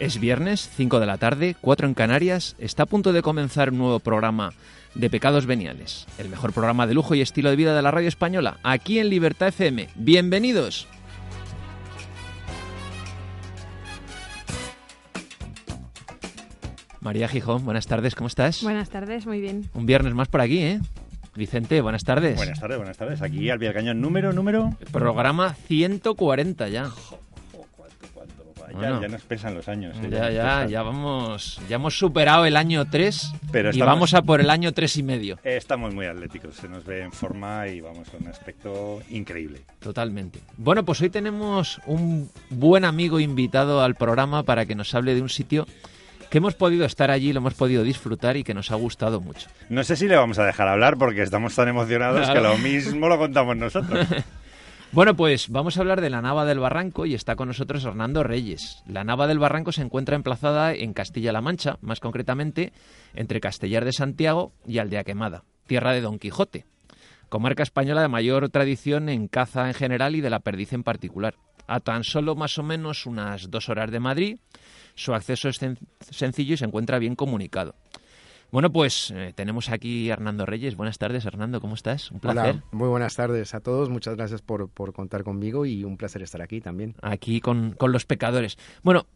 Es viernes, 5 de la tarde, 4 en Canarias. Está a punto de comenzar un nuevo programa de Pecados Veniales, el mejor programa de lujo y estilo de vida de la radio española, aquí en Libertad FM. Bienvenidos. María Gijón, buenas tardes, ¿cómo estás? Buenas tardes, muy bien. Un viernes más por aquí, ¿eh? Vicente, buenas tardes. Buenas tardes, buenas tardes. Aquí al cañón, número, número. Programa 140 ya. Ya, Bueno. ya nos pesan los años. ¿eh? Ya, ya, ya vamos, ya hemos superado el año 3 Pero y vamos a por el año 3 y medio. Eh, Estamos muy atléticos, se nos ve en forma y vamos con un aspecto increíble. Totalmente. Bueno, pues hoy tenemos un buen amigo invitado al programa para que nos hable de un sitio que hemos podido estar allí, lo hemos podido disfrutar y que nos ha gustado mucho. No sé si le vamos a dejar hablar porque estamos tan emocionados Claro. que lo mismo lo contamos nosotros. Bueno, pues vamos a hablar de la Nava del Barranco y está con nosotros Hernando Reyes. La Nava del Barranco se encuentra emplazada en Castilla-La Mancha, más concretamente entre Castellar de Santiago y Aldea Quemada, tierra de Don Quijote, comarca española de mayor tradición en caza en general y de la perdiz en particular. A tan solo más o menos unas dos horas de Madrid, su acceso es sen- sencillo y se encuentra bien comunicado. Bueno, pues eh, tenemos aquí a Hernando Reyes. Buenas tardes, Hernando, ¿cómo estás? Un placer. Hola, muy buenas tardes a todos. Muchas gracias por, por contar conmigo y un placer estar aquí también. aquí con, con los pecadores. Bueno,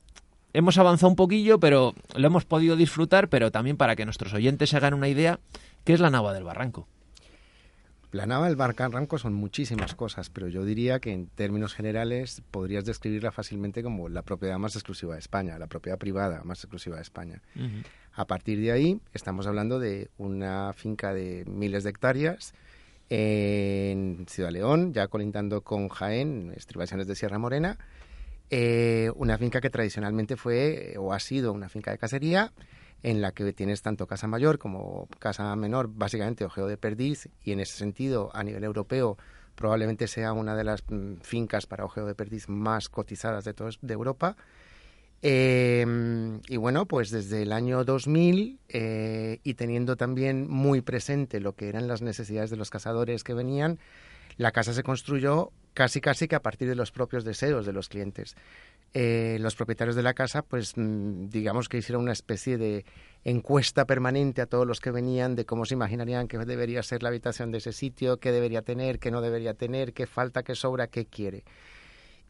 hemos avanzado un poquillo, pero lo hemos podido disfrutar, pero también para que nuestros oyentes se hagan una idea, ¿qué es la Nava del Barranco? La nava del Barranco son muchísimas cosas, pero yo diría que en términos generales podrías describirla fácilmente como la propiedad más exclusiva de España, la propiedad privada más exclusiva de España. A partir de ahí estamos hablando de una finca de miles de hectáreas en Ciudad León, ya colindando con Jaén, estribaciones de Sierra Morena. Eh, una finca que tradicionalmente fue eh, o ha sido una finca de cacería en la que tienes tanto casa mayor como casa menor, básicamente ojeo de perdiz, y en ese sentido, a nivel europeo, probablemente sea una de las mm, fincas para ojeo de perdiz más cotizadas de, todos, de Europa. Eh, y bueno, pues desde el año 2000 eh, y teniendo también muy presente lo que eran las necesidades de los cazadores que venían, la casa se construyó casi casi que a partir de los propios deseos de los clientes. Eh, los propietarios de la casa, pues mm, digamos que hicieron una especie de encuesta permanente a todos los que venían de cómo se imaginarían que debería ser la habitación de ese sitio, qué debería tener, qué no debería tener, qué falta, qué sobra, qué quiere.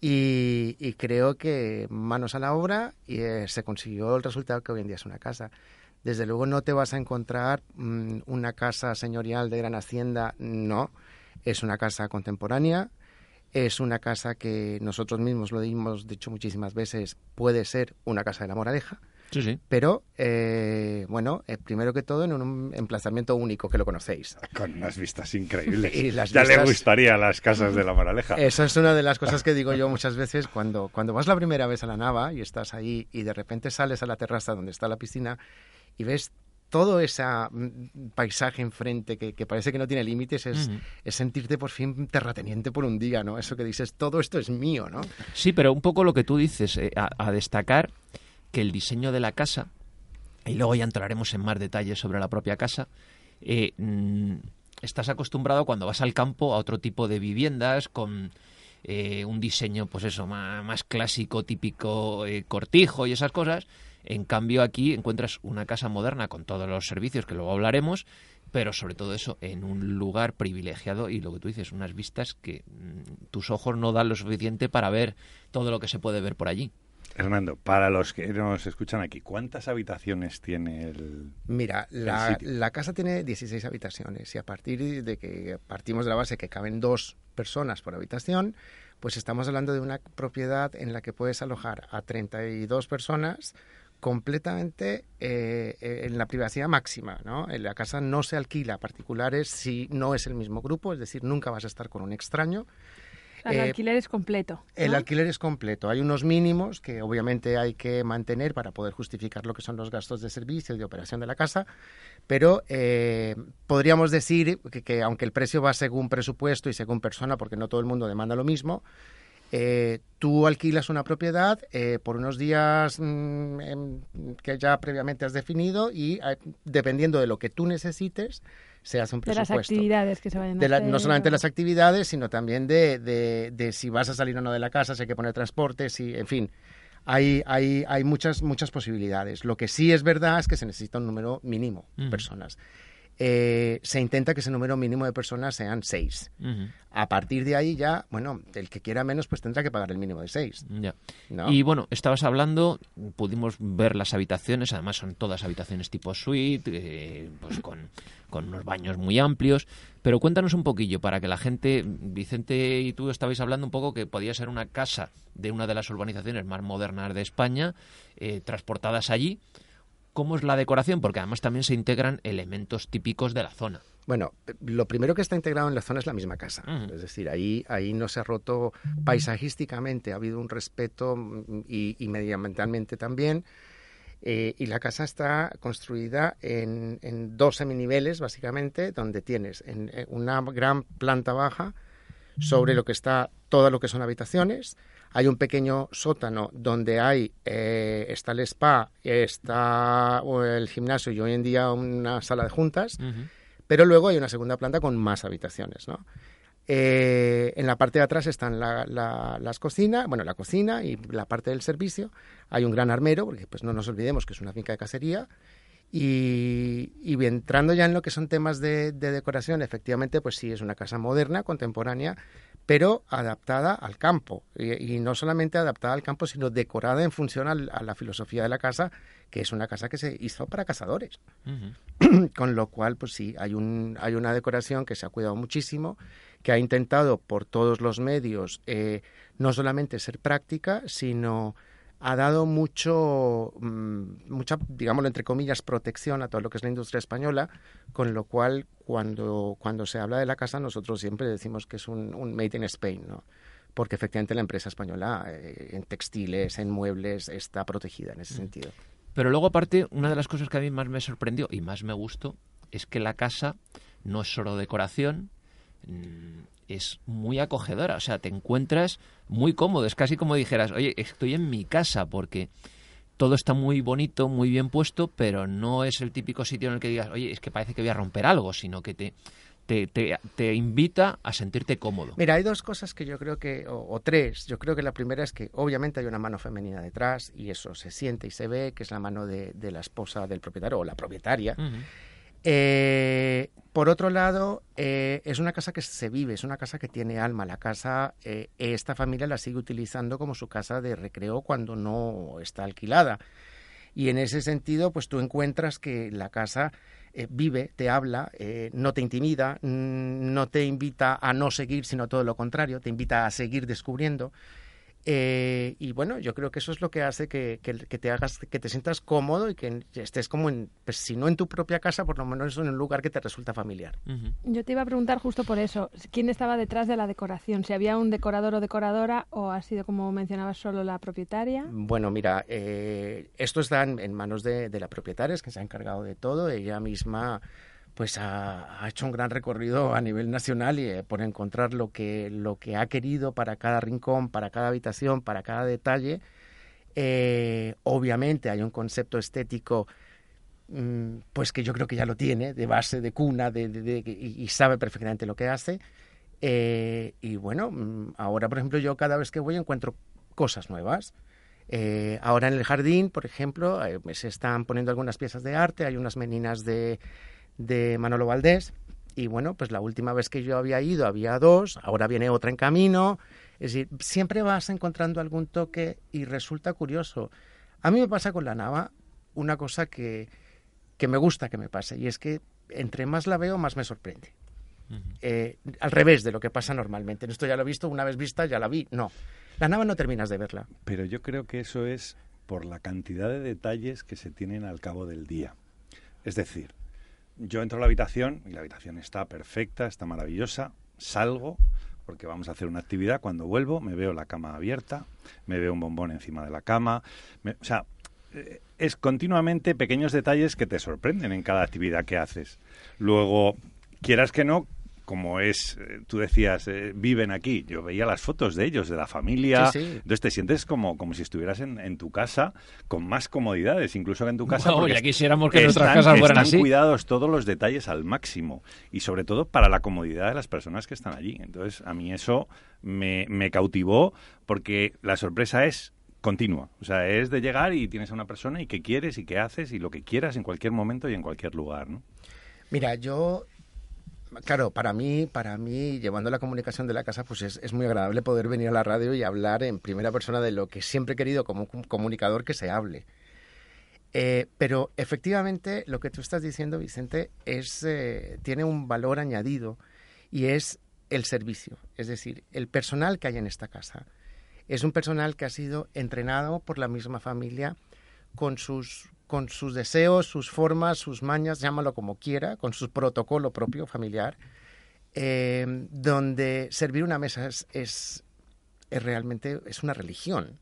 Y, creo que manos a la obra y eh, se consiguió el resultado que hoy en día es una casa. Desde luego no te vas a encontrar mm, una casa señorial de gran hacienda, no. Es una casa contemporánea, es una casa que nosotros mismos lo hemos dicho muchísimas veces, puede ser una casa de la moraleja, Sí, sí. pero eh, bueno, eh, primero que todo en un emplazamiento único que lo conocéis. Con unas vistas increíbles. Y las ya le gustaría las casas de la moraleja. Eso es una de las cosas que digo yo muchas veces cuando, cuando vas la primera vez a la nava y estás ahí y de repente sales a la terraza donde está la piscina y ves todo ese mm, paisaje enfrente que, que parece que no tiene límites, es, sentirte por fin terrateniente por un día, ¿no? Eso que dices, todo esto es mío, ¿no? Sí, pero un poco lo que tú dices, eh, a, a destacar que el diseño de la casa, y luego ya entraremos en más detalles sobre la propia casa, eh, mm, estás acostumbrado cuando vas al campo a otro tipo de viviendas con eh, un diseño, pues eso, ma- más, clásico, típico, eh, cortijo y esas cosas. En cambio aquí encuentras una casa moderna con todos los servicios que luego hablaremos, pero sobre todo eso en un lugar privilegiado y lo que tú dices, unas vistas que mm, tus ojos no dan lo suficiente para ver todo lo que se puede ver por allí. Hernando, para los que nos escuchan aquí, ¿cuántas habitaciones tiene el...? Mira, la, sitio. la casa tiene 16 habitaciones y a partir de que partimos de la base que caben dos personas por habitación, pues estamos hablando de una propiedad en la que puedes alojar a 32 personas completamente eh, eh, en la privacidad máxima. ¿no? En la casa no se alquila a particulares si no es el mismo grupo, es decir, nunca vas a estar con un extraño. El alquiler es completo. El alquiler es completo. Hay unos mínimos que obviamente hay que mantener para poder justificar lo que son los gastos de servicio y de operación de la casa, pero podríamos decir que, que, aunque el precio va según presupuesto y según persona, porque no todo el mundo demanda lo mismo, eh, tú alquilas una propiedad eh, por unos días mm, em, que ya previamente has definido y eh, dependiendo de lo que tú necesites, se hace un presupuesto. De las actividades que se vayan a hacer. No solamente las actividades, sino también de, de, si vas a salir o no de la casa, si hay que poner transporte, si, en fin. Hay, hay, hay muchas, muchas posibilidades. Lo que sí es verdad es que se necesita un número mínimo de personas. Eh, se intenta que ese número mínimo de personas sean seis. A partir de ahí ya, bueno, el que quiera menos pues tendrá que pagar el mínimo de seis. Y bueno, estabas hablando, pudimos ver las habitaciones, además son todas habitaciones tipo suite, eh, pues con, con unos baños muy amplios. Pero cuéntanos un poquillo para que la gente, Vicente y tú estabais hablando un poco que podía ser una casa de una de las urbanizaciones más modernas de España, eh, transportadas allí cómo es la decoración, porque además también se integran elementos típicos de la zona. Bueno, lo primero que está integrado en la zona es la misma casa. Es decir, ahí, ahí no se ha roto paisajísticamente, ha habido un respeto mm, y, medioambientalmente también. Eh, y la casa está construida en, en, dos seminiveles, básicamente, donde tienes en, una gran planta baja sobre lo que está todo lo que son habitaciones, hay un pequeño sótano donde hay eh, está el spa, está el gimnasio y hoy en día una sala de juntas, pero luego hay una segunda planta con más habitaciones, ¿no? Eh, en la parte de atrás están las cocinas, bueno, la cocina y la parte del servicio. Hay un gran armero, porque pues no nos olvidemos que es una finca de cacería. Y, entrando ya en lo que son temas de, decoración, efectivamente, pues sí, es una casa moderna, contemporánea, pero adaptada al campo. Y, no solamente adaptada al campo, sino decorada en función a la filosofía de la casa, que es una casa que se hizo para cazadores. Con lo cual, pues sí, hay, un, hay una decoración que se ha cuidado muchísimo, que ha intentado por todos los medios eh, no solamente ser práctica, sino ha dado mucho, mm, mucha, digámoslo entre comillas, protección a todo lo que es la industria española, con lo cual cuando, cuando se habla de la casa nosotros siempre decimos que es un, un made in Spain, ¿no? porque efectivamente la empresa española eh, en textiles, en muebles, está protegida en ese mm. sentido. Pero luego aparte, una de las cosas que a mí más me sorprendió y más me gustó es que la casa no es solo decoración, mm, es muy acogedora. O sea, te encuentras muy cómodo. Es casi como dijeras, oye, estoy en mi casa porque todo está muy bonito, muy bien puesto, pero no es el típico sitio en el que digas, oye, es que parece que voy a romper algo, sino que te, te, te, invita a sentirte cómodo. Mira, hay dos cosas que yo creo que, o, tres, yo creo que la primera es que obviamente hay una mano femenina detrás y eso se siente y se ve, que es la mano de, de la esposa del propietario o la propietaria. Eh, por otro lado, eh, es una casa que se vive, es una casa que tiene alma. La casa, eh, esta familia la sigue utilizando como su casa de recreo cuando no está alquilada. Y en ese sentido, pues tú encuentras que la casa vive, te habla, no te intimida, no te invita a no seguir, sino todo lo contrario, te invita a seguir descubriendo. Eh, y bueno, yo creo que eso es lo que hace que, que, te hagas, que te sientas cómodo y que estés como en, pues si no en tu propia casa, por lo menos en un lugar que te resulta familiar. Yo te iba a preguntar justo por eso, ¿quién estaba detrás de la decoración? ¿Si había un decorador o decoradora o ha sido, como mencionabas, solo la propietaria? Bueno, mira, eh, esto está en, manos de, de la propietaria, es que se ha encargado de todo, ella misma pues ha, hecho un gran recorrido a nivel nacional y eh, por encontrar lo que, lo que ha querido para cada rincón, para cada habitación, para cada detalle. Eh, obviamente hay un concepto estético mm, pues que yo creo que ya lo tiene, de base, de cuna, de, y, sabe perfectamente lo que hace. Eh, y bueno, mm, ahora por ejemplo yo cada vez que voy encuentro cosas nuevas. ahora en el jardín, por ejemplo, se están poniendo algunas piezas de arte, hay unas meninas de, de Manolo Valdés. Y bueno, pues la última vez que yo había ido había dos, ahora viene otra en camino. Es decir, siempre vas encontrando algún toque y resulta curioso. A mí me pasa con la nava una cosa que, que me gusta que me pase, y es que entre más la veo, más me sorprende. Eh, al revés de lo que pasa normalmente. Esto ya lo he visto, una vez vista ya la vi. No, la nava no terminas de verla. Pero yo creo que eso es por la cantidad de detalles que se tienen al cabo del día. Es decir, yo entro a la habitación y la habitación está perfecta, está maravillosa, salgo porque vamos a hacer una actividad, cuando vuelvo me veo la cama abierta, me veo un bombón encima de la cama, o sea, eh, es continuamente pequeños detalles que te sorprenden en cada actividad que haces. Luego, quieras que no, como es, eh, tú decías, eh, viven aquí. Yo veía las fotos de ellos, de la familia. Entonces te sientes como, como si estuvieras en, tu casa con más comodidades, incluso que en tu casa. No, ya quisiéramos que nuestras casas fueran están cuidados todos los detalles al máximo y sobre todo para la comodidad de las personas que están allí. Entonces a mí eso me, me cautivó porque la sorpresa es continua. O sea, es de llegar y tienes a una persona y qué quieres y qué haces y lo que quieras en cualquier momento y en cualquier lugar, ¿no? Mira, yo claro, para mí, para mí, llevando la comunicación de la casa, pues es, muy agradable poder venir a la radio y hablar en primera persona de lo que siempre he querido como comunicador que se hable. Eh, pero efectivamente lo que tú estás diciendo, Vicente, es, eh, tiene un valor añadido y es el servicio. Es decir, el personal que hay en esta casa es un personal que ha sido entrenado por la misma familia con sus con sus deseos, sus formas, sus mañas, llámalo como quiera, con su protocolo propio familiar, eh, donde servir una mesa es, es, realmente es una religión.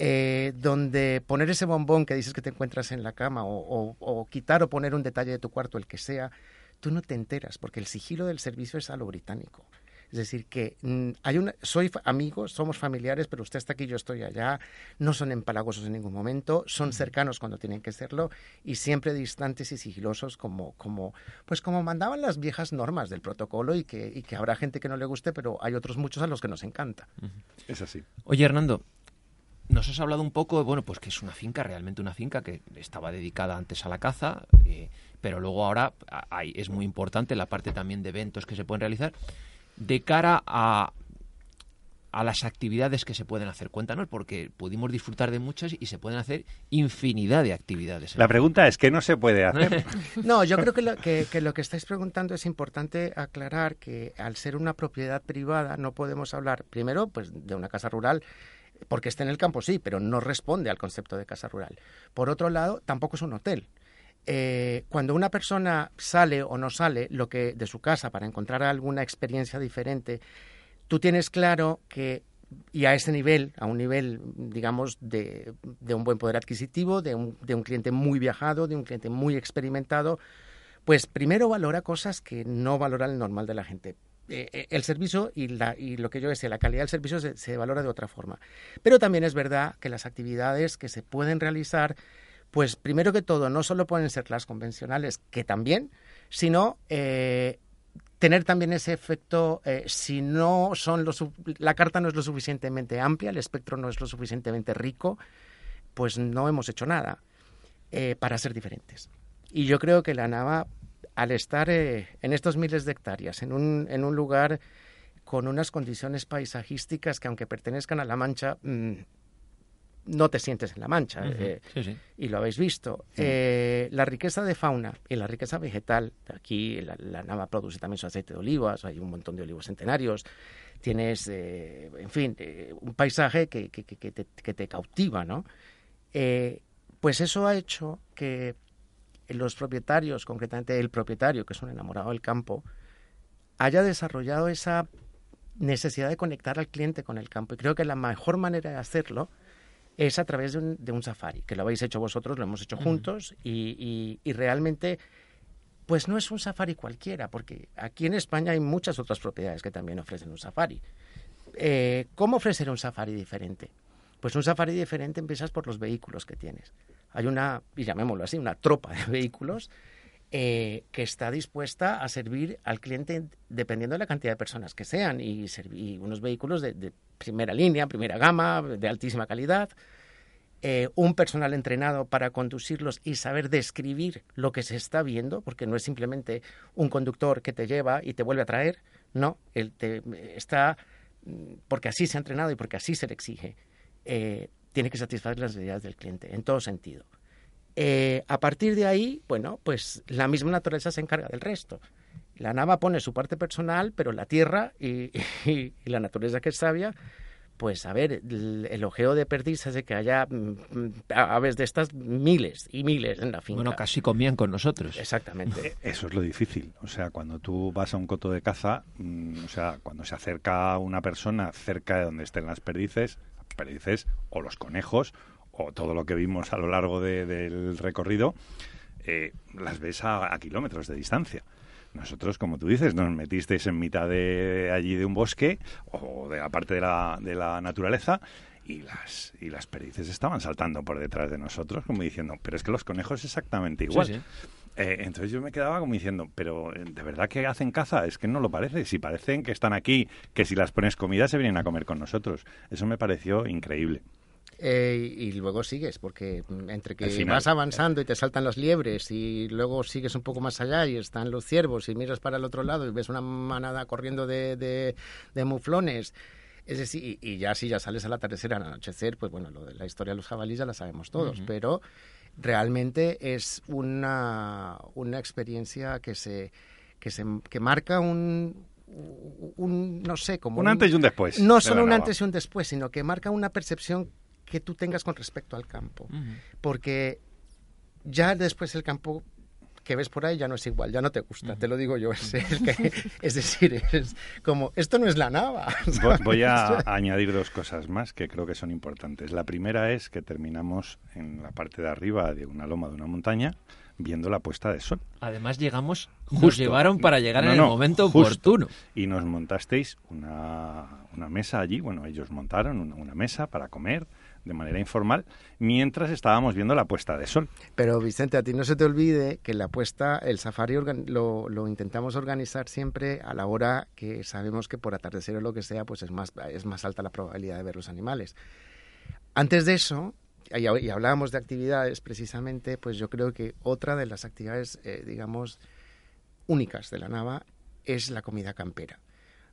Eh, donde poner ese bombón que dices que te encuentras en la cama o, o, quitar o poner un detalle de tu cuarto, el que sea, tú no te enteras porque el sigilo del servicio es a lo británico. Es decir, que mm, hay una, soy amigos, somos familiares, pero usted está aquí, yo estoy allá. No son empalagosos en ningún momento, son cercanos cuando tienen que serlo y siempre distantes y sigilosos como, como, pues como mandaban las viejas normas del protocolo y que, y que habrá gente que no le guste, pero hay otros muchos a los que nos encanta. Es así. Oye, Hernando, nos has hablado un poco, bueno, pues que es una finca, realmente una finca que estaba dedicada antes a la caza, eh, pero luego ahora hay, es muy importante la parte también de eventos que se pueden realizar de cara a, a las actividades que se pueden hacer. Cuéntanos, porque pudimos disfrutar de muchas y se pueden hacer infinidad de actividades. La pregunta es, ¿qué no se puede hacer? no, yo creo que lo que, que lo que estáis preguntando es importante aclarar que al ser una propiedad privada no podemos hablar, primero, pues de una casa rural, porque está en el campo, sí, pero no responde al concepto de casa rural. Por otro lado, tampoco es un hotel. Eh, cuando una persona sale o no sale lo que de su casa para encontrar alguna experiencia diferente, tú tienes claro que y a ese nivel, a un nivel, digamos, de, un buen poder adquisitivo, de un, de un, cliente muy viajado, de un cliente muy experimentado, pues primero valora cosas que no valora el normal de la gente. Eh, eh, el servicio y, y lo que yo decía, la calidad del servicio se, se valora de otra forma. Pero también es verdad que las actividades que se pueden realizar pues primero que todo, no solo pueden ser las convencionales, que también, sino eh, tener también ese efecto, eh, si no son la carta no es lo suficientemente amplia, el espectro no es lo suficientemente rico, pues no hemos hecho nada eh, para ser diferentes. Y yo creo que la Nava, al estar en estos miles de hectáreas, en un, lugar con unas condiciones paisajísticas que aunque pertenezcan a La Mancha, mm, no te sientes en la mancha. Eh, y lo habéis visto. Eh, la riqueza de fauna y la riqueza vegetal, aquí la, Nava produce también su aceite de olivas, hay un montón de olivos centenarios, tienes, eh, en fin, un paisaje que, que, que, te, que, te, cautiva, ¿no? pues eso ha hecho que los propietarios, concretamente el propietario, que es un enamorado del campo, haya desarrollado esa necesidad de conectar al cliente con el campo. Y creo que la mejor manera de hacerlo es a través de un, de un safari, que lo habéis hecho vosotros, lo hemos hecho juntos y, y, realmente pues no es un safari cualquiera, porque aquí en España hay muchas otras propiedades que también ofrecen un safari. Eh, ¿Cómo ofrecer un safari diferente? Pues un safari diferente empiezas por los vehículos que tienes. Hay una, y llamémoslo así, una tropa de vehículos eh, que está dispuesta a servir al cliente dependiendo de la cantidad de personas que sean y, unos vehículos de, primera línea, primera gama, de altísima calidad. Eh, un personal entrenado para conducirlos y saber describir lo que se está viendo, porque no es simplemente un conductor que te lleva y te vuelve a traer, no, él te, está, porque así se ha entrenado y porque así se le exige, eh, tiene que satisfacer las necesidades del cliente, en todo sentido. Eh, a partir de ahí, bueno, pues la misma naturaleza se encarga del resto. La nava pone su parte personal, pero la tierra y, la naturaleza que es sabia, pues a ver, el, el ojeo de perdiz es de que haya mm, mm, aves de estas miles y miles en la finca. Bueno, casi comían con nosotros. Exactamente. Eh, Eso es lo difícil. O sea, cuando tú vas a un coto de caza, mm, o sea, cuando se acerca una persona cerca de donde estén las perdices, perdices o los conejos o todo lo que vimos a lo largo de- del recorrido, eh, las ves a, a kilómetros de distancia. Nosotros, como tú dices, nos metisteis en mitad de allí de un bosque o de la parte de la, de la naturaleza y las, y las perdices estaban saltando por detrás de nosotros, como diciendo, pero es que los conejos exactamente igual. Sí, sí. Eh, entonces yo me quedaba como diciendo, pero eh, ¿de verdad que hacen caza? Es que no lo parece. Si parecen que están aquí, que si las pones comida se vienen a comer con nosotros. Eso me pareció increíble. Eh, y luego sigues, porque entre que vas avanzando y te saltan las liebres y luego sigues un poco más allá y están los ciervos y miras para el otro lado y ves una manada corriendo de, de, de muflones. Es decir, y, y ya si ya sales al atardecer, al anochecer, pues bueno, lo de la historia de los jabalíes ya la sabemos todos, pero realmente es una, una experiencia que se que se que marca un, un no sé como Un antes y un después. no solo un antes y un después, sino que marca una percepción que tú tengas con respecto al campo. Porque ya después el campo que ves por ahí ya no es igual, ya no te gusta, te lo digo yo. Es, el que- es decir, es como, esto no es la nava. Vo- Voy a añadir dos cosas más que creo que son importantes. La primera es que terminamos en la parte de arriba de una loma de una montaña viendo la puesta de sol. Además llegamos, nos Justo. llevaron para llegar No, en no, el momento justo. oportuno. Y nos montasteis una, una mesa allí, bueno, ellos montaron una, una mesa para comer de manera informal mientras estábamos viendo la puesta de sol. Pero Vicente, a ti no se te olvide que la apuesta, el safari lo, intentamos organizar siempre a la hora que sabemos que por atardecer o lo que sea, pues es más, es más alta la probabilidad de ver los animales. Antes de eso, y, y hablábamos de actividades precisamente, pues yo creo que otra de las actividades, eh, digamos, únicas de la Nava es la comida campera.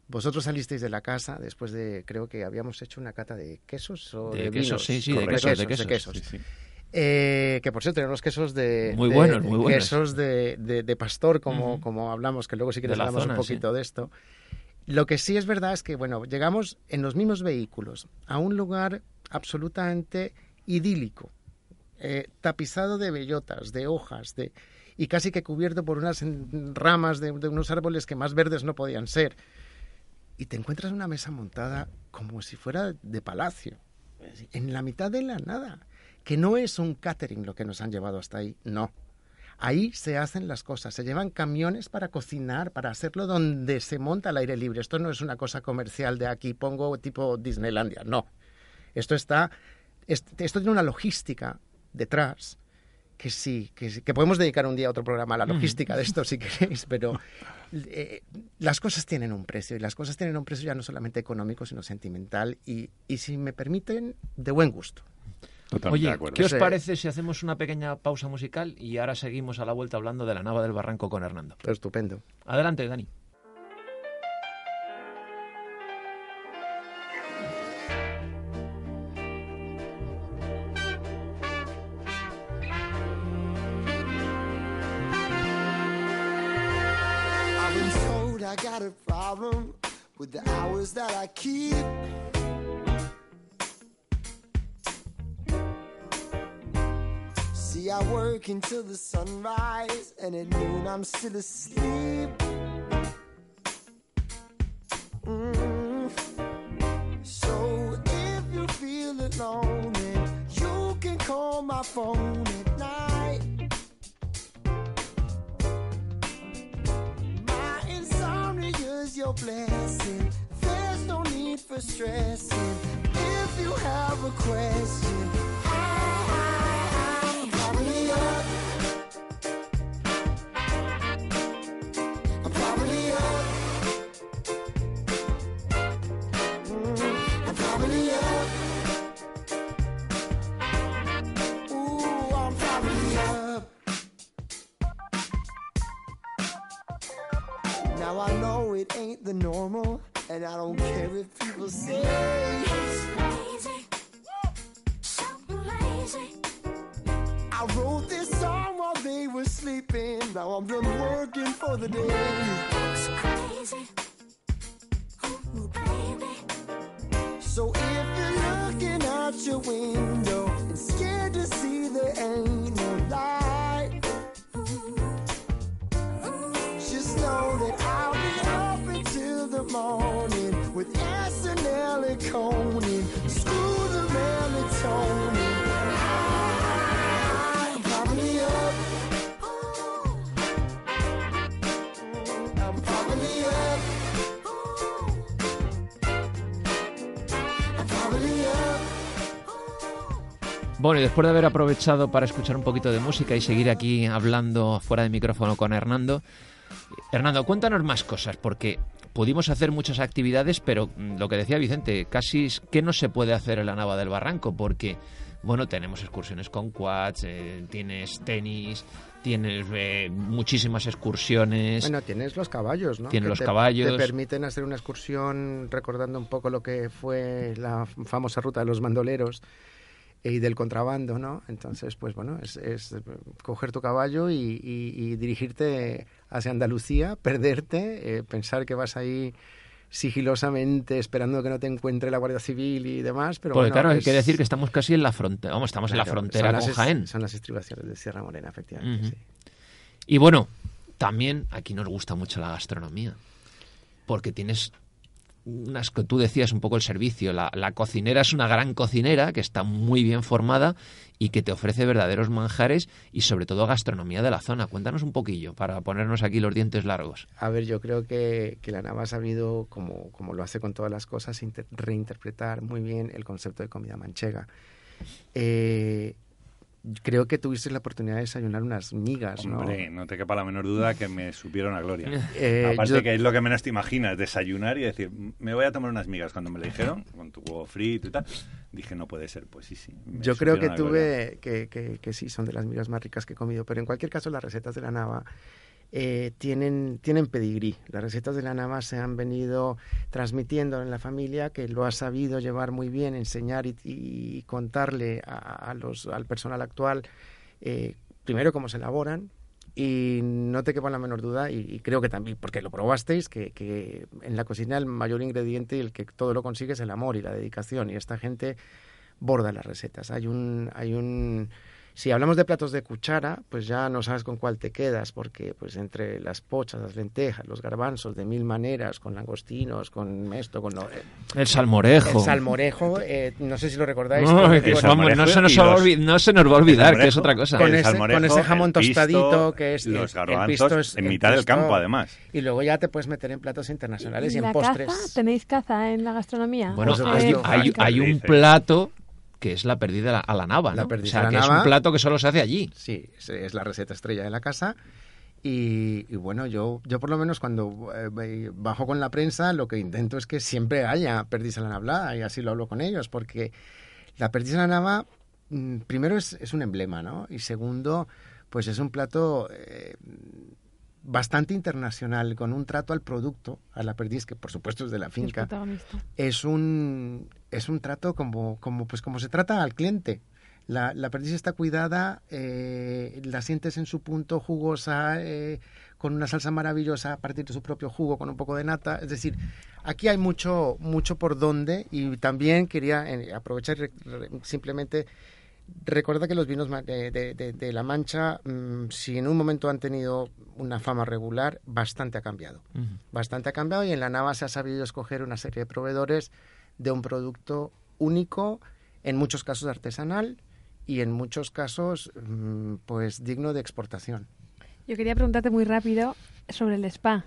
Vosotros salisteis de la casa después de, creo que habíamos hecho una cata de quesos o De de, quesos, vinos. sí, sí, de Correcto, quesos, de de quesos. quesos. Sí, sí. Eh, que por cierto eran los quesos de, Muy buenos, muy buenos. quesos de, de- pastor como, como hablamos que luego si quieres hablamos zona, un poquito de esto lo que sí es verdad es que bueno llegamos en los mismos vehículos a un lugar absolutamente idílico eh, tapizado de bellotas de hojas de y casi que cubierto por unas ramas de, de unos árboles que más verdes no podían ser y te encuentras una mesa montada como si fuera de palacio en la mitad de la nada que no es un catering lo que nos han llevado hasta ahí, no. Ahí se hacen las cosas, se llevan camiones para cocinar, para hacerlo donde se monta al aire libre. Esto no es una cosa comercial de aquí pongo tipo Disneylandia, no. Esto está, es- esto tiene una logística detrás que sí, que, sí- que podemos dedicar un día a otro programa a la logística de esto si queréis, pero eh, las cosas tienen un precio y las cosas tienen un precio ya no solamente económico, sino sentimental y, y si me permiten, de buen gusto. Totalmente Oye, acuerdo. ¿qué os parece si hacemos una pequeña pausa musical y ahora seguimos a la vuelta hablando de la Nava del Barranco con Hernando? Pero estupendo. Adelante, Dani. That I keep. See, I work until the sunrise, and at noon I'm still asleep. stress. Your window and scared to see there ain't no light. Just know that I'll be up until the morning with SNL and Conan. Bueno, y después de haber aprovechado para escuchar un poquito de música y seguir aquí hablando fuera de micrófono con Hernando, Hernando, cuéntanos más cosas, porque pudimos hacer muchas actividades, pero mm, lo que decía Vicente, casi es que no se puede hacer en la Nava del Barranco, porque, bueno, tenemos excursiones con quads, eh, tienes tenis, tienes eh, muchísimas excursiones. Bueno, tienes los caballos, ¿no? Tienes Que los te- caballos. Te permiten hacer una excursión recordando un poco lo que fue la famosa ruta de los bandoleros y del contrabando, ¿no? Entonces, pues bueno, es, es, coger tu caballo y, y- y dirigirte hacia Andalucía, perderte, eh, pensar que vas ahí sigilosamente esperando que no te encuentre la Guardia Civil y demás, pero porque bueno, claro, hay que decir que estamos casi en la frontera, vamos, estamos en la frontera con las Jaén. Son las estribaciones de Sierra Morena, efectivamente, sí. Y bueno, también aquí nos gusta mucho la gastronomía, porque tienes unas que tú decías un poco el servicio. La, la cocinera es una gran cocinera que está muy bien formada y que te ofrece verdaderos manjares y sobre todo gastronomía de la zona. Cuéntanos un poquillo para ponernos aquí los dientes largos. A ver, yo creo que, que la Nava ha sabido, como, como lo hace con todas las cosas, inter- reinterpretar muy bien el concepto de comida manchega. Eh, creo que tuviste la oportunidad de desayunar unas migas, ¿no? Hombre, no te quepa la menor duda que me supieron a gloria. Eh, Aparte yo- que es lo que menos te imaginas, desayunar y decir, me voy a tomar unas migas. Cuando me lo dijeron, con tu huevo frito y tal, dije, no puede ser. Pues sí, sí. Yo creo que tuve, que, que, que sí, son de las migas más ricas que he comido, pero en cualquier caso las recetas de la Nava eh, tienen, tienen pedigrí. Las recetas de la Nava se han venido transmitiendo en la familia, que lo ha sabido llevar muy bien, enseñar y, contarle a, los, al personal actual, eh, primero cómo se elaboran, y no te quepa la menor duda, y, y creo que también, porque lo probasteis, que, que en la cocina el mayor ingrediente y el que todo lo consigue es el amor y la dedicación, y esta gente borda las recetas. Hay un, hay un, si hablamos de platos de cuchara, pues ya no sabes con cuál te quedas, porque pues entre las pochas, las lentejas, los garbanzos de mil maneras, con langostinos, con esto, con lo, eh, El salmorejo. el salmorejo, eh, no sé si lo recordáis. No, que vamos, no, se nos va los- no se nos va a olvidar, que es otra cosa. con el ese- salmorejo, con ese jamón el pisto, tostadito que es los el garbanzos pisto es- en mitad del campo, además. Y luego ya te puedes meter en platos internacionales y, en la postres. caza? ¿Tenéis caza en la gastronomía? Bueno, hay, supuesto. hay- hay un plato que es la perdida a la, nava, ¿no? La o perdiz sea, la que es un plato que solo se hace allí. Sí, es, la receta estrella de la casa. Y, y bueno, yo, yo por lo menos cuando eh, bajo con la prensa, lo que intento es que siempre haya perdiz a la nava y así lo hablo con ellos, porque la perdiz a la nava, mm, primero es, es un emblema, ¿no? Y segundo, pues es un plato eh, bastante internacional, con un trato al producto, a la perdiz, que por supuesto es de la finca es un es un trato como como pues como se trata al cliente. La, la perdiz está cuidada eh, la sientes en su punto jugosa eh, con una salsa maravillosa a partir de su propio jugo con un poco de nata. Es decir aquí hay mucho mucho por donde. Y también quería eh, aprovechar simplemente Recuerda que los vinos ma- de, de- de- de La Mancha, mm, si en un momento han tenido una fama regular, bastante ha cambiado bastante ha cambiado y en la Nava se ha sabido escoger una serie de proveedores de un producto único, en muchos casos artesanal y en muchos casos mm, pues digno de exportación. Yo quería preguntarte muy rápido sobre el spa.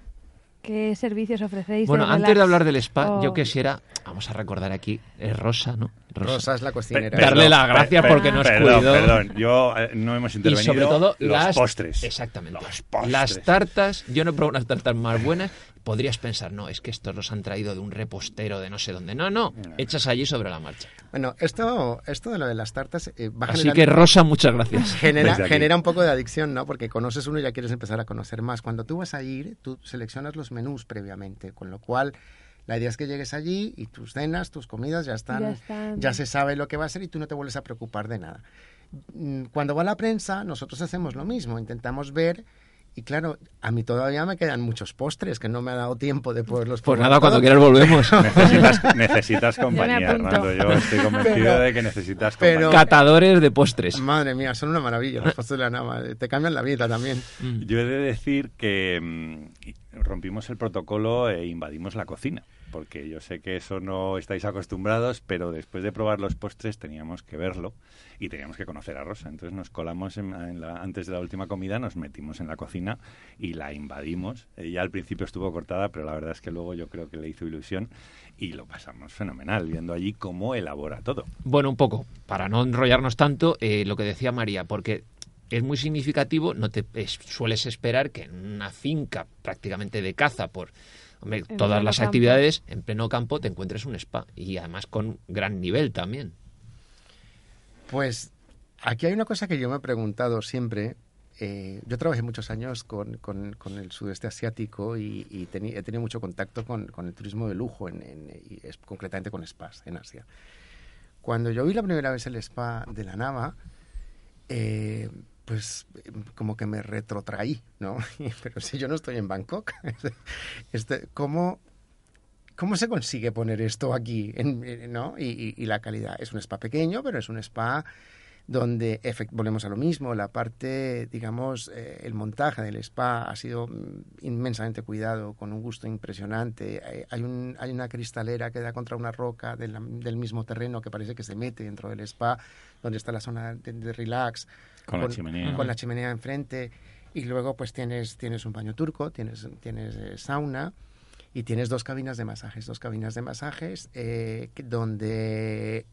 ¿Qué servicios ofrecéis? Bueno, de antes de hablar del spa, O- yo quisiera, vamos a recordar aquí, es Rosa, ¿no? Rosa es la cocinera. Pe- Darle las gracias porque nos perdón, cuidó. Perdón, yo eh, no hemos Y intervenido. sobre todo los las postres. Exactamente. Los postres. Las tartas, yo no he probado unas tartas más buenas. Podrías pensar, no, es que estos los han traído de un repostero de no sé dónde. No, no, echas allí sobre la marcha. Bueno, esto, esto de lo de las tartas eh, va Así generando- que Rosa, muchas gracias. genera, genera un poco de adicción, ¿no? Porque conoces uno y ya quieres empezar a conocer más. Cuando tú vas a ir, tú seleccionas los menús previamente, con lo cual la idea es que llegues allí y tus cenas, tus comidas ya están, Ya están. ya se sabe lo que va a ser y tú no te vuelves a preocupar de nada. Mm, Cuando va la prensa, nosotros hacemos lo mismo, intentamos ver Y claro, a mí todavía me quedan muchos postres que no me ha dado tiempo de poderlos Pues nada, cuando quieras volvemos. Necesitas, necesitas compañía. Hernando. Yo estoy convencido Pero- de que necesitas pero- compañía. Catadores de postres. Madre mía, son una maravilla los postres de la nava. Te cambian la vida también. Yo he de decir que mm, rompimos el protocolo e invadimos la cocina, porque yo sé que eso no estáis acostumbrados, pero después de probar los postres teníamos que verlo y teníamos que conocer a Rosa. Entonces nos colamos en, la- antes de la última comida, nos metimos en la cocina y la invadimos. Ella al principio estuvo cortada, pero la verdad es que luego yo creo que le hizo ilusión y lo pasamos fenomenal, viendo allí cómo elabora todo. Bueno, un poco, para no enrollarnos tanto, eh, lo que decía María, porque es muy significativo, no te es- sueles esperar que en una finca prácticamente de caza por hombre, En todas las campo. actividades, en pleno campo te encuentres un spa y además con gran nivel también. Pues aquí hay una cosa que yo me he preguntado siempre. Eh, yo trabajé muchos años con, con- con el sudeste asiático y, y teni- he tenido mucho contacto con, con el turismo de lujo, en, en- y es- concretamente con spas en Asia. Cuando yo vi la primera vez el spa de la Nava, eh, pues eh, como que me retrotraí, ¿no? Pero si yo no estoy en Bangkok, este, ¿cómo, ¿cómo se consigue poner esto aquí? En- ¿no? y, y- y la calidad. Es un spa pequeño, pero es un spa donde volvemos a lo mismo, la parte, digamos, eh, el montaje del spa ha sido mm, inmensamente cuidado, con un gusto impresionante. Eh, hay, un, hay una cristalera que da contra una roca de la- del mismo terreno que parece que se mete dentro del spa, donde está la zona de, de relax. Con la chimenea. Con la chimenea enfrente. Y luego pues tienes, tienes un baño turco, tienes, tienes eh, sauna y tienes dos cabinas de masajes. Dos cabinas de masajes eh, donde...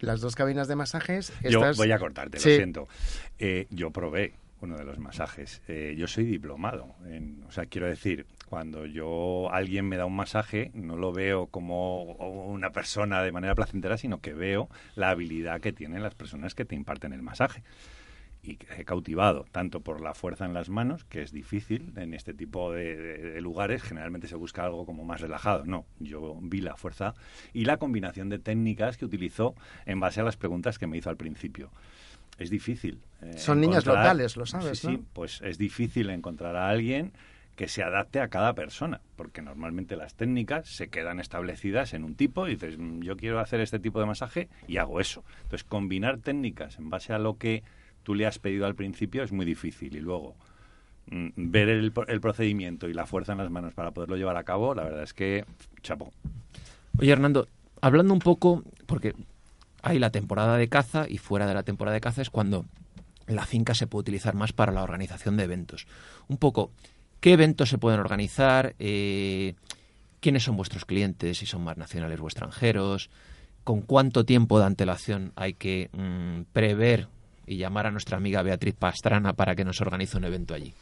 las dos cabinas de masajes... Yo estas- voy a cortarte, Sí. lo siento. Eh, yo probé uno de los masajes. Eh, yo soy diplomado. en- o sea, quiero decir, cuando yo alguien me da un masaje, no lo veo como una persona de manera placentera, sino que veo la habilidad que tienen las personas que te imparten el masaje. Y he cautivado tanto por la fuerza en las manos, que es difícil en este tipo de, de- de lugares, generalmente se busca algo como más relajado. No, yo vi la fuerza y la combinación de técnicas que utilizó en base a las preguntas que me hizo al principio. Es difícil. eh, Son niñas encontrar- locales, lo sabes, Sí, ¿no? sí, pues es difícil encontrar a alguien que se adapte a cada persona, porque normalmente las técnicas se quedan establecidas en un tipo y dices, "Mm, yo quiero hacer este tipo de masaje y hago eso. Entonces, combinar técnicas en base a lo que tú le has pedido al principio es muy difícil y luego mm, ver el, pro- el procedimiento y la fuerza en las manos para poderlo llevar a cabo, la verdad es que chapo. Oye, Hernando, hablando un poco, porque hay la temporada de caza y fuera de la temporada de caza es cuando la finca se puede utilizar más para la organización de eventos. Un poco, ¿qué eventos se pueden organizar? Eh, ¿Quiénes son vuestros clientes? Si son más nacionales o extranjeros. ¿Con cuánto tiempo de antelación hay que mm, prever y llamar a nuestra amiga Beatriz Pastrana para que nos organice un evento allí?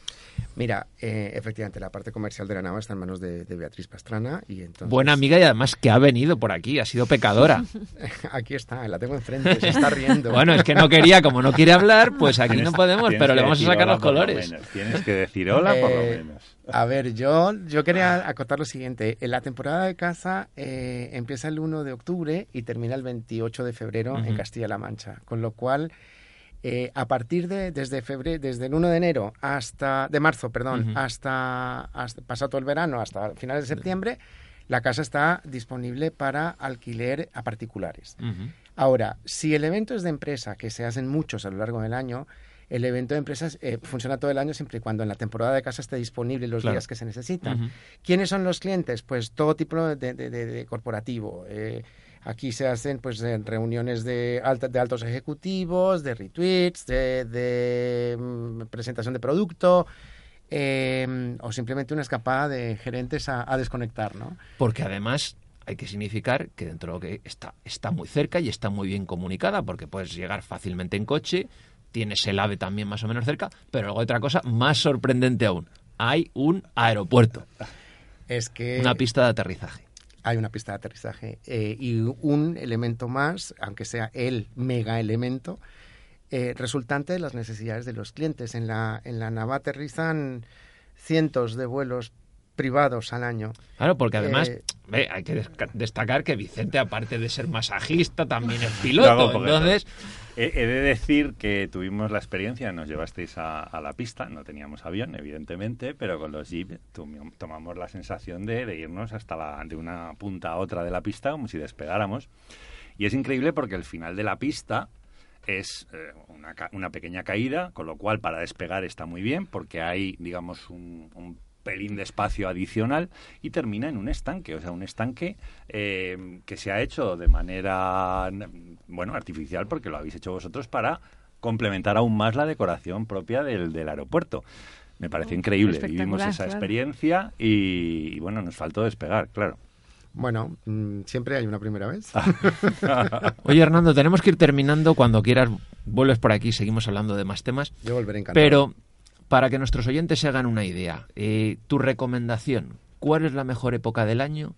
Mira, eh, efectivamente, la parte comercial de la nava está en manos de, de Beatriz Pastrana y entonces... Buena amiga y además que ha venido por aquí, ha sido pecadora. Aquí está, la tengo enfrente, se está riendo. Bueno, es que no quería, como no quiere hablar, pues aquí no podemos, pero le vamos a sacar los por lo colores. menos. Tienes que decir hola por lo Eh, menos. A ver, yo, yo quería acotar lo siguiente. En la temporada de caza eh, empieza el 1 de octubre y termina el 28 de febrero en. Castilla-La Mancha. Con lo cual, eh, a partir de desde febrero, desde el 1 de enero hasta de marzo, perdón, Ujú. hasta, hasta pasado todo el verano, hasta finales de septiembre, la casa está disponible para alquiler a particulares. Ahora, si el evento es de empresa, que se hacen muchos a lo largo del año, el evento de empresas eh, funciona todo el año siempre y cuando en la temporada de casa esté disponible los Claro. días que se necesitan. ¿Quiénes son los clientes? Pues todo tipo de, de- de- de corporativo. Eh, aquí se hacen pues reuniones de, alta- de altos ejecutivos, de retweets, de, de, mm, presentación de producto. eh, o simplemente una escapada de gerentes a, a desconectar, ¿no? Porque además hay que significar que dentro de lo que está, está muy cerca y está muy bien comunicada, porque puedes llegar fácilmente en coche, tienes el AVE también más o menos cerca, pero luego otra cosa más sorprendente aún, hay un aeropuerto, Es que una pista de aterrizaje. Hay una pista de aterrizaje eh, y un elemento más, aunque sea el mega elemento, eh, resultante de las necesidades de los clientes. En la, en la nava aterrizan cientos de vuelos privados al año. Claro, porque además Eh, hay que destacar que Vicente, aparte de ser masajista, también es Lo piloto. Entonces, He, de decir que tuvimos la experiencia, nos llevasteis a, la pista, no teníamos avión, evidentemente, pero con los Jeep tomamos la sensación de, irnos hasta la, de una punta a otra de la pista como si despegáramos. Y es increíble porque el final de la pista es eh, una, pequeña caída, con lo cual para despegar está muy bien porque hay, digamos, un pelín de espacio adicional y termina en un estanque, o sea, un estanque eh, que se ha hecho de manera, bueno, artificial porque lo habéis hecho vosotros para complementar aún más la decoración propia del, del aeropuerto. Me pareció increíble, vivimos esa claro. experiencia y, y, bueno, nos faltó despegar, claro. Bueno, mm, siempre hay una primera vez. oye Hernando, tenemos que ir terminando. Cuando quieras, vuelves por aquí, seguimos hablando de más temas. Yo volveré encantado. Pero para que nuestros oyentes se hagan una idea, eh, tu recomendación, ¿cuál es la mejor época del año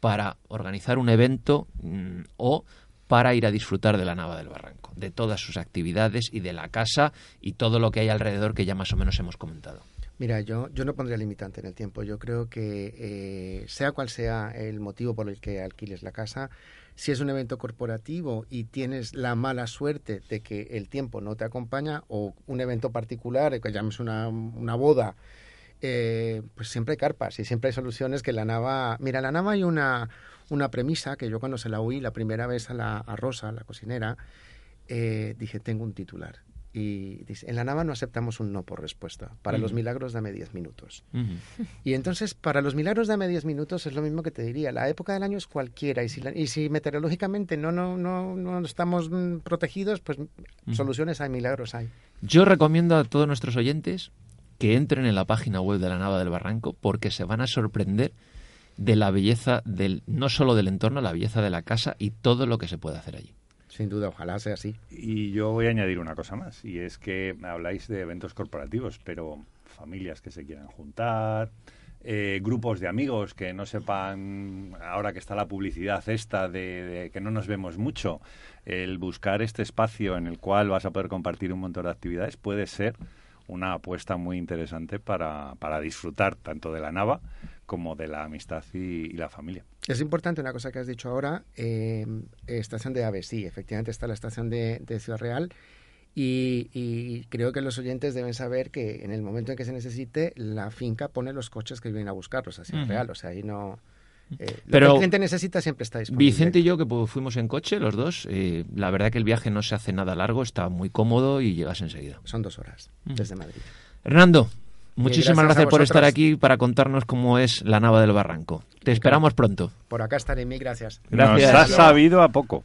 para organizar un evento mm, o para ir a disfrutar de la Nava del Barranco, de todas sus actividades y de la casa y todo lo que hay alrededor que ya más o menos hemos comentado? Mira, yo, yo no pondría limitante en el tiempo. Yo creo que eh, sea cual sea el motivo por el que alquiles la casa, si es un evento corporativo y tienes la mala suerte de que el tiempo no te acompaña o un evento particular, que llames una, una boda, eh, pues siempre hay carpas y siempre hay soluciones que la nava... Mira, la nava hay una, una premisa que yo cuando se la oí la primera vez a, la, a Rosa, la cocinera, eh, dije, tengo un titular. Y dice, en la nava no aceptamos un no por respuesta. Para los Ujú. milagros dame 10 minutos. Y entonces, para los milagros dame 10 minutos es lo mismo que te diría. La época del año es cualquiera. Y si, la- y si meteorológicamente no, no, no, no estamos mm, protegidos, pues soluciones hay, milagros hay. Yo recomiendo a todos nuestros oyentes que entren en la página web de la Nava del Barranco porque se van a sorprender de la belleza del no solo del entorno, la belleza de la casa y todo lo que se puede hacer allí. Sin duda, ojalá sea así. Y yo voy a añadir una cosa más, y es que habláis de eventos corporativos, pero familias que se quieran juntar, eh, grupos de amigos que no sepan, ahora que está la publicidad esta de, de que no nos vemos mucho, el buscar este espacio en el cual vas a poder compartir un montón de actividades puede ser una apuesta muy interesante para, disfrutar tanto de la nava como de la amistad y la familia. Es importante una cosa que has dicho ahora, eh, estación de AVE, sí, efectivamente está la estación de, de Ciudad Real y, y creo que los oyentes deben saber que en el momento en que se necesite, la finca pone los coches que vienen a buscarlos a Ciudad. Real, o sea, ahí no... eh, lo Pero que el cliente necesita siempre está disponible. Vicente y yo, que fuimos en coche, los dos, eh, la verdad que el viaje no se hace nada largo, está muy cómodo y llegas enseguida. Son dos horas desde Madrid. Hernando, muchísimas gracias por estar aquí para contarnos cómo es la Nava del Barranco. Te esperamos pronto. Por acá estaré, mil gracias. Gracias. Nos ha sabido a poco.